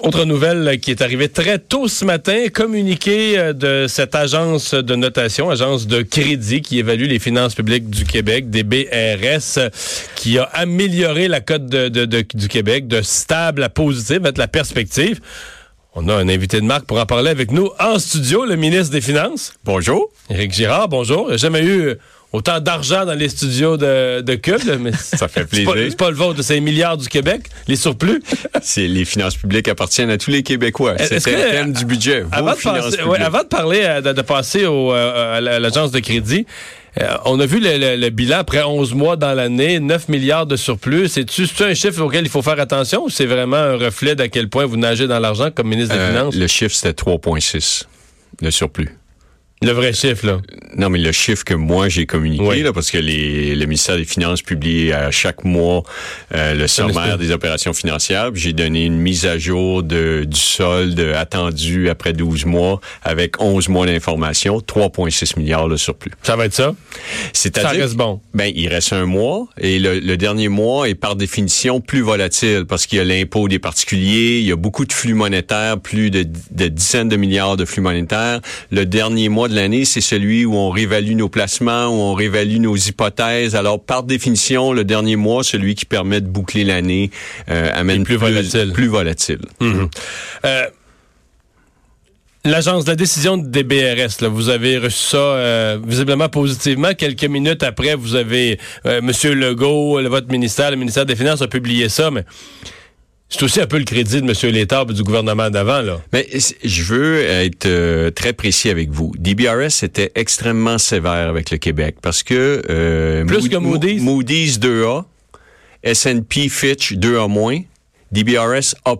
Autre nouvelle qui est arrivée très tôt ce matin, communiqué euh, de cette agence de notation, agence de crédit qui évalue les finances publiques du Québec, des BRS, qui a amélioré la cote du Québec de stable à positive, mettre la perspective. On a un invité de marque pour en parler avec nous en studio, le ministre des Finances. Bonjour. Éric Girard, bonjour. Il jamais eu autant d'argent dans les studios de, de Cube, mais ça fait plaisir. C'est pas, le vôtre, c'est les milliards du Québec, les surplus. c'est les finances publiques appartiennent à tous les Québécois. C'est le thème du budget. Avant de, avant de, parler, euh, de, passer au, euh, à l'agence de crédit, euh, on a vu le, bilan après 11 mois dans l'année, 9 milliards de surplus. C'est-tu un chiffre auquel il faut faire attention ou c'est vraiment un reflet d'à quel point vous nagez dans l'argent comme ministre des Finances? Le chiffre, c'était 3,6, le surplus. Le vrai chiffre, là. Non, mais le chiffre que moi j'ai communiqué, là, parce que les, le ministère des Finances publie à chaque mois euh, le sommaire des opérations financières. J'ai donné une mise à jour de, du solde attendu après 12 mois avec 11 mois d'information, 3,6 milliards de surplus. Ça va être ça? C'est-à-dire, ça reste bon. Ben, il reste un mois et le, le dernier mois est par définition plus volatile parce qu'il y a l'impôt des particuliers, il y a beaucoup de flux monétaires, plus de, de dizaines de milliards de flux monétaires. Le dernier mois de l'année, c'est celui où on réévalue nos placements, où on réévalue nos hypothèses. Alors, par définition, le dernier mois, celui qui permet de boucler l'année, euh, amène plus, volatile. Plus volatile. Mhm. euh, L'agence, la décision des BRS, là, vous avez reçu ça euh, visiblement positivement. Quelques minutes après, vous avez Monsieur Legault, votre ministère, le ministère des Finances a publié ça, mais c'est aussi un peu le crédit de M. Létard et du gouvernement d'avant, là. Mais je veux être euh, très précis avec vous. DBRS était extrêmement sévère avec le Québec parce que euh, plus que Moody's, Moody's 2A, S&P Fitch 2A-, DBRS A+.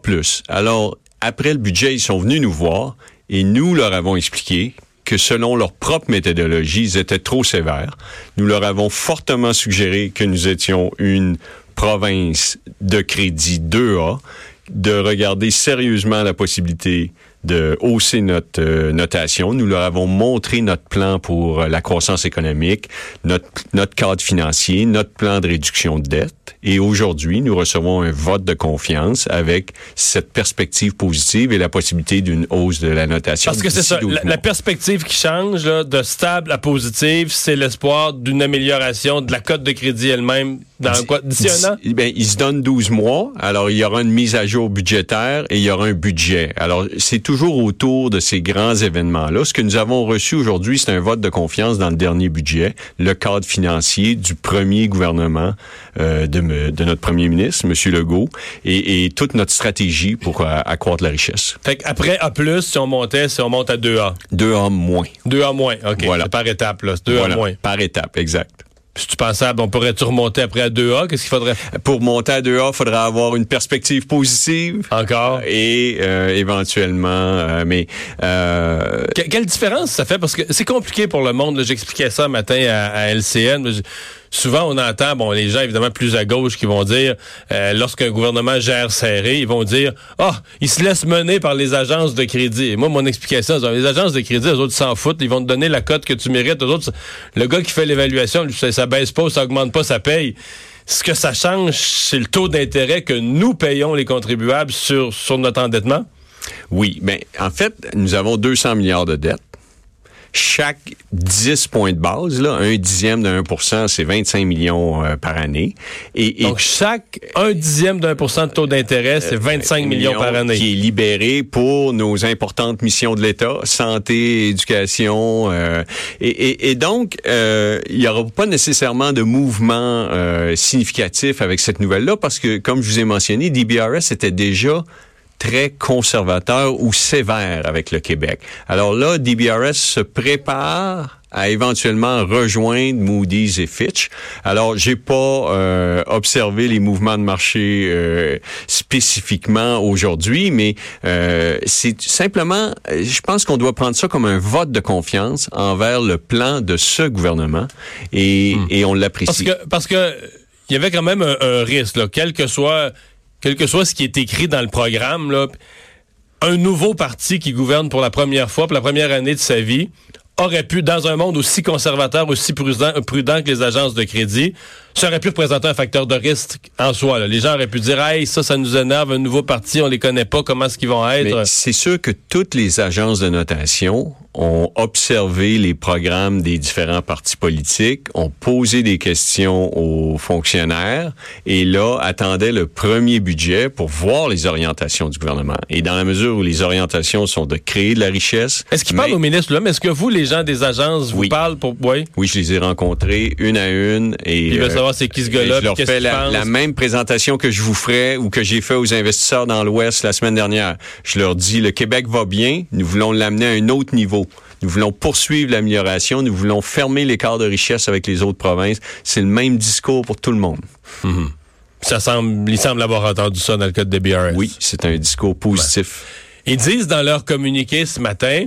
Alors après le budget, ils sont venus nous voir et nous leur avons expliqué que selon leur propre méthodologie, ils étaient trop sévères. Nous leur avons fortement suggéré que nous étions une province de crédit 2A de regarder sérieusement la possibilité de hausser notre euh, notation. Nous leur avons montré notre plan pour euh, la croissance économique, notre, notre cadre financier, notre plan de réduction de dette. Et aujourd'hui, nous recevons un vote de confiance avec cette perspective positive et la possibilité d'une hausse de la notation. Parce que c'est ça, la, perspective qui change là, de stable à positive, c'est l'espoir d'une amélioration de la cote de crédit elle-même dans quoi d'ici un an? Ben, il se donne 12 mois. Alors il y aura une mise à jour budgétaire et il y aura un budget. Alors c'est toujours autour de ces grands événements-là. Ce que nous avons reçu aujourd'hui, c'est un vote de confiance dans le dernier budget, le cadre financier du premier gouvernement euh, de, de, notre premier ministre, M. Legault, et, et, toute notre stratégie pour euh, accroître la richesse. Fait après A+, si on montait, si on monte à 2A. 2A moins. 2A moins, OK. Voilà. Par étape, là. 2A moins. Par étape, exact. Si tu pensais, on pourrait-tu remonter après à 2A? Qu'est-ce qu'il faudrait? Pour monter à 2A, il faudrait avoir une perspective positive. Encore? Et euh, éventuellement, euh, mais... Euh... quelle différence ça fait? Parce que c'est compliqué pour le monde. J'expliquais ça matin à, à LCN souvent on entend, bon, les gens évidemment plus à gauche qui vont dire, euh, lorsqu'un gouvernement gère serré, ils vont dire, ah, oh, ils se laissent mener par les agences de crédit. Et moi, mon explication, les agences de crédit, les autres s'en foutent, ils vont te donner la cote que tu mérites. Autres, le gars qui fait l'évaluation, ça, ça baisse pas, ça augmente pas, ça paye. Ce que ça change, c'est le taux d'intérêt que nous payons les contribuables sur, sur notre endettement? Oui, mais en fait, nous avons 200 milliards de dettes chaque 10 points de base, là, un dixième de 1% c'est 25 millions euh, par année. Et, Donc, chaque un dixième pour cent de taux d'intérêt, c'est 25 euh, millions, par année. Qui est libéré pour nos importantes missions de l'État, santé, éducation. Euh, et, et, donc, il n'y aura pas nécessairement de mouvement significatif avec cette nouvelle-là parce que, comme je vous ai mentionné, DBRS était déjà très conservateur ou sévère avec le Québec. Alors là, DBRS se prépare à éventuellement rejoindre Moody's et Fitch. Alors, j'ai pas euh, observé les mouvements de marché euh, spécifiquement aujourd'hui, mais euh, c'est simplement, je pense qu'on doit prendre ça comme un vote de confiance envers le plan de ce gouvernement et, hmm. et on l'apprécie. Parce que parce que il y avait quand même un, un risque, là, quel que soit quel que soit ce qui est écrit dans le programme, là, un nouveau parti qui gouverne pour la première fois, pour la première année de sa vie, aurait pu, dans un monde aussi conservateur, aussi prudent, prudent que les agences de crédit, ça aurait pu représenter un facteur de risque en soi. Les gens auraient pu dire, hey, ça, ça nous énerve, un nouveau parti, on les connaît pas, comment est-ce qu'ils vont être? C'est sûr que toutes les agences de notation ont observé les programmes des différents partis politiques, ont posé des questions aux fonctionnaires et là attendaient le premier budget pour voir les orientations du gouvernement. Et dans la mesure où les orientations sont de créer de la richesse. Est-ce qu'ils parlent au ministre là, mais est-ce que vous, les gens des agences, vous parlent pour oui Oui, je les ai rencontrés une à une et. Veut savoir c'est qui ce gars-là. Je leur fais la, la, même présentation que je vous ferai ou que j'ai fait aux investisseurs dans l'Ouest la semaine dernière. Je leur dis le Québec va bien, nous voulons l'amener à un autre niveau. Nous voulons poursuivre l'amélioration. Nous voulons fermer l'écart de richesse avec les autres provinces. C'est le même discours pour tout le monde. Mhm. Ça semble, il semble avoir entendu ça dans le cas de BRS. Oui, c'est un discours positif. Ils disent dans leur communiqué ce matin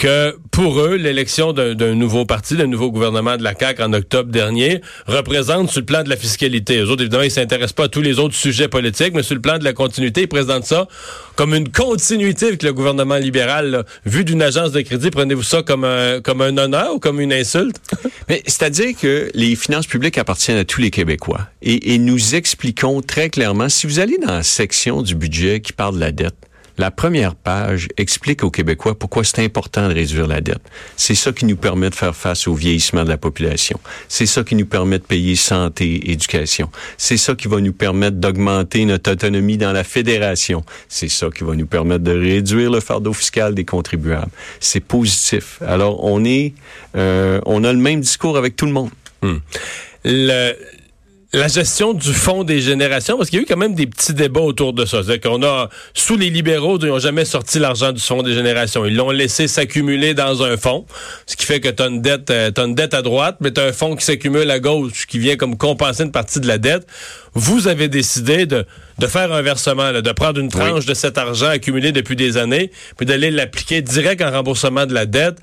que pour eux, l'élection d'un nouveau parti, d'un nouveau gouvernement de la CAQ en octobre dernier, représente sur le plan de la fiscalité. Eux autres, évidemment, ils s'intéressent pas à tous les autres sujets politiques, mais sur le plan de la continuité, ils présentent ça comme une continuité avec le gouvernement libéral. Vu d'une agence de crédit, prenez-vous ça comme un, comme un honneur ou comme une insulte? mais c'est-à-dire que les finances publiques appartiennent à tous les Québécois. Et, et nous expliquons très clairement, si vous allez dans la section du budget qui parle de la dette, la première page explique aux Québécois pourquoi c'est important de réduire la dette. C'est ça qui nous permet de faire face au vieillissement de la population. C'est ça qui nous permet de payer santé, éducation. C'est ça qui va nous permettre d'augmenter notre autonomie dans la fédération. C'est ça qui va nous permettre de réduire le fardeau fiscal des contribuables. C'est positif. Alors on est, euh, on a le même discours avec tout le monde. Hmm. La gestion du fonds des générations, parce qu'il y a eu quand même des petits débats autour de ça. C'est-à-dire qu'on a, sous les libéraux, ils n'ont jamais sorti l'argent du fonds des générations. Ils l'ont laissé s'accumuler dans un fonds, ce qui fait que tu as une dette, euh, as une dette à droite, mais tu as un fonds qui s'accumule à gauche, qui vient comme compenser une partie de la dette. Vous avez décidé de, de faire un versement, de prendre une tranche de cet argent accumulé depuis des années, puis d'aller l'appliquer direct en remboursement de la dette.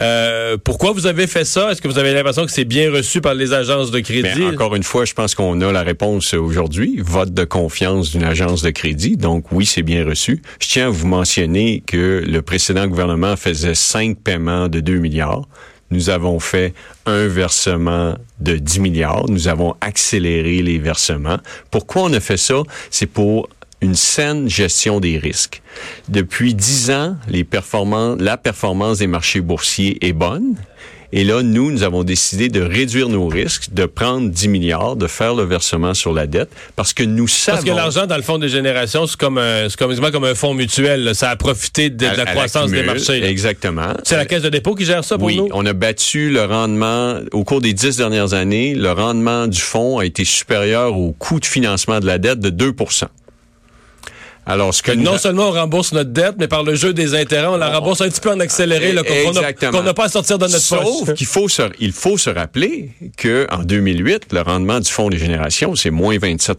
Euh, pourquoi vous avez fait ça? Est-ce que vous avez l'impression que c'est bien reçu par les agences de crédit? encore une fois, je pense qu'on a la réponse aujourd'hui. Vote de confiance d'une agence de crédit. Donc oui, c'est bien reçu. Je tiens à vous mentionner que le précédent gouvernement faisait cinq paiements de 2 milliards. Nous avons fait un versement de 10 milliards. Nous avons accéléré les versements. Pourquoi on a fait ça? C'est pour une saine gestion des risques. Depuis dix ans, les performances, la performance des marchés boursiers est bonne. Et là, nous, nous avons décidé de réduire nos risques, de prendre 10 milliards, de faire le versement sur la dette, parce que nous savons... Parce que l'argent dans le fonds des générations, c'est comme un, c'est comme, comme un fonds mutuel. Ça a profité de, la croissance des marchés. Exactement. C'est la Caisse de dépôt qui gère ça pour nous? Oui, on a battu le rendement, au cours des dix dernières années, le rendement du fonds a été supérieur au coût de financement de la dette de 2 alors, ce que non seulement on rembourse notre dette, mais par le jeu des intérêts, on la rembourse un petit peu en accéléré, qu'on n'a pas à sortir de notre Sauf qu'il faut se, il faut se rappeler que en 2008, le rendement du fonds des générations, c'est moins 27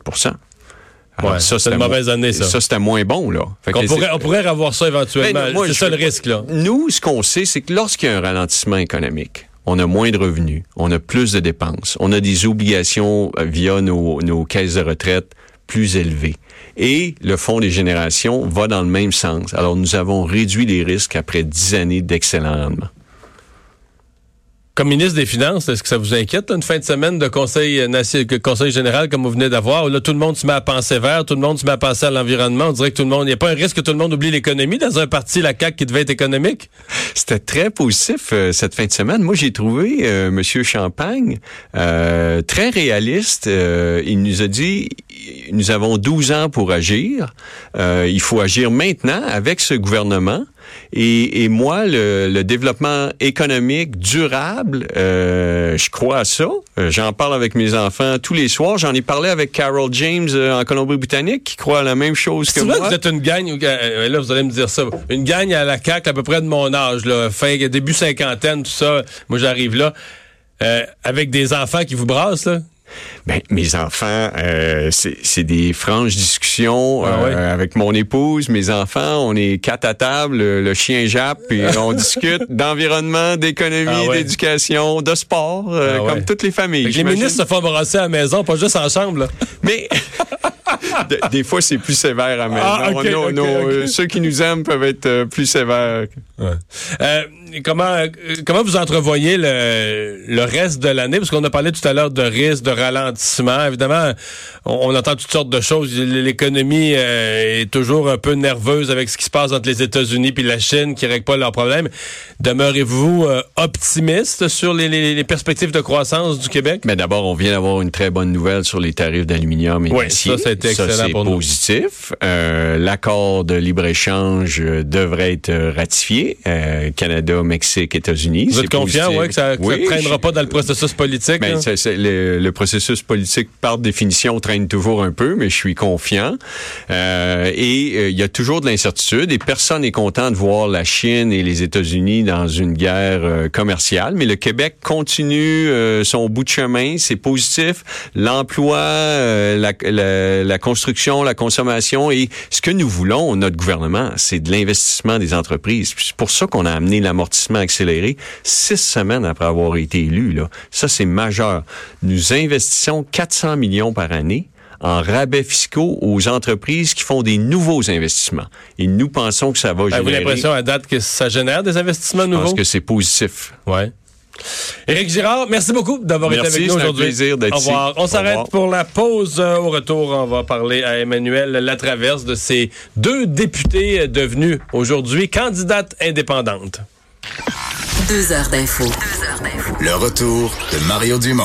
alors, ça, c'est une mauvaise année, ça. Ça, c'était moins bon, là. on, pourrait, on pourrait avoir ça éventuellement. Ben, c'est ça le risque, là. Nous, ce qu'on sait, c'est que lorsqu'il y a un ralentissement économique, on a moins de revenus, on a plus de dépenses, on a des obligations euh, via nos, nos caisses de retraite plus élevées. Et le Fonds des générations va dans le même sens. Alors, nous avons réduit les risques après dix années d'excellent rendement. Comme ministre des Finances, est-ce que ça vous inquiète une fin de semaine de conseil, euh, conseil général comme vous venez d'avoir? Là, tout le monde se met à penser vert, tout le monde se met à penser à l'environnement. On dirait que tout le monde, il n'y a pas un risque que tout le monde oublie l'économie dans un parti, la CAQ, qui devait être économique? C'était très positif euh, cette fin de semaine. Moi, j'ai trouvé euh, Monsieur Champagne euh, très réaliste. il nous a dit, nous avons 12 ans pour agir. il faut agir maintenant avec ce gouvernement. Et, et moi, le, le, développement économique durable, euh, je crois à ça. Euh, j'en parle avec mes enfants tous les soirs. J'en ai parlé avec Carol James euh, en Colombie-Britannique, qui croit à la même chose que moi. Que vous êtes une gagne, là, vous allez me dire ça, une gagne à la CAQ à peu près de mon âge, là, fin, début cinquantaine, tout ça. Moi, j'arrive là. avec des enfants qui vous brassent, là, ben, mes enfants, euh, c'est des franches discussions ah euh, avec mon épouse, mes enfants. On est quatre à table, le, chien jappe, puis on discute d'environnement, d'économie, ah d'éducation, de sport, euh, ah comme toutes les familles. Les ministres se font brasser à la maison, pas juste en chambre. Là. Mais des fois, c'est plus sévère à maison. Ah, euh, ceux qui nous aiment peuvent être plus sévères. Comment comment vous entrevoyez le, le reste de l'année? Parce qu'on a parlé tout à l'heure de risque, de ralentissement. Évidemment, on, entend toutes sortes de choses. L'économie est toujours un peu nerveuse avec ce qui se passe entre les États-Unis et la Chine qui ne règlent pas leurs problèmes. Demeurez-vous optimiste sur les, les, perspectives de croissance du Québec? Mais d'abord, on vient d'avoir une très bonne nouvelle sur les tarifs d'aluminium et oui, Ça, ça a été excellent ça, pour positif. Euh, L'accord de libre-échange euh, devrait être euh, ratifié. Euh, Canada, Mexique, États-Unis. Vous êtes confiant, ouais, que ça ne traînera pas dans le processus politique? Ben, le, le, processus politique, par définition, traîne toujours un peu, mais je suis confiant. Euh, et il y a toujours de l'incertitude et personne n'est content de voir la Chine et les États-Unis dans une guerre commerciale. Mais le Québec continue son bout de chemin. C'est positif. L'emploi, la construction, la consommation et ce que nous voulons, notre gouvernement, c'est de l'investissement des entreprises. C'est pour ça qu'on a amené l'amortissement accéléré six semaines après avoir été élu. Là. Ça, c'est majeur. Nous investissons 400 millions par année en rabais fiscaux aux entreprises qui font des nouveaux investissements. Et nous pensons que ça va générer... Avez-vous l'impression à date que ça génère des investissements nouveaux? Je pense que c'est positif. Ouais. Éric Girard, merci beaucoup d'avoir été avec nous aujourd'hui. plaisir d'être ici. On s'arrête pour la pause. Au retour, on va parler à Emmanuel Latraverse de ces deux députés devenus aujourd'hui candidates indépendantes. Deux heures d'info. Le retour de Mario Dumont.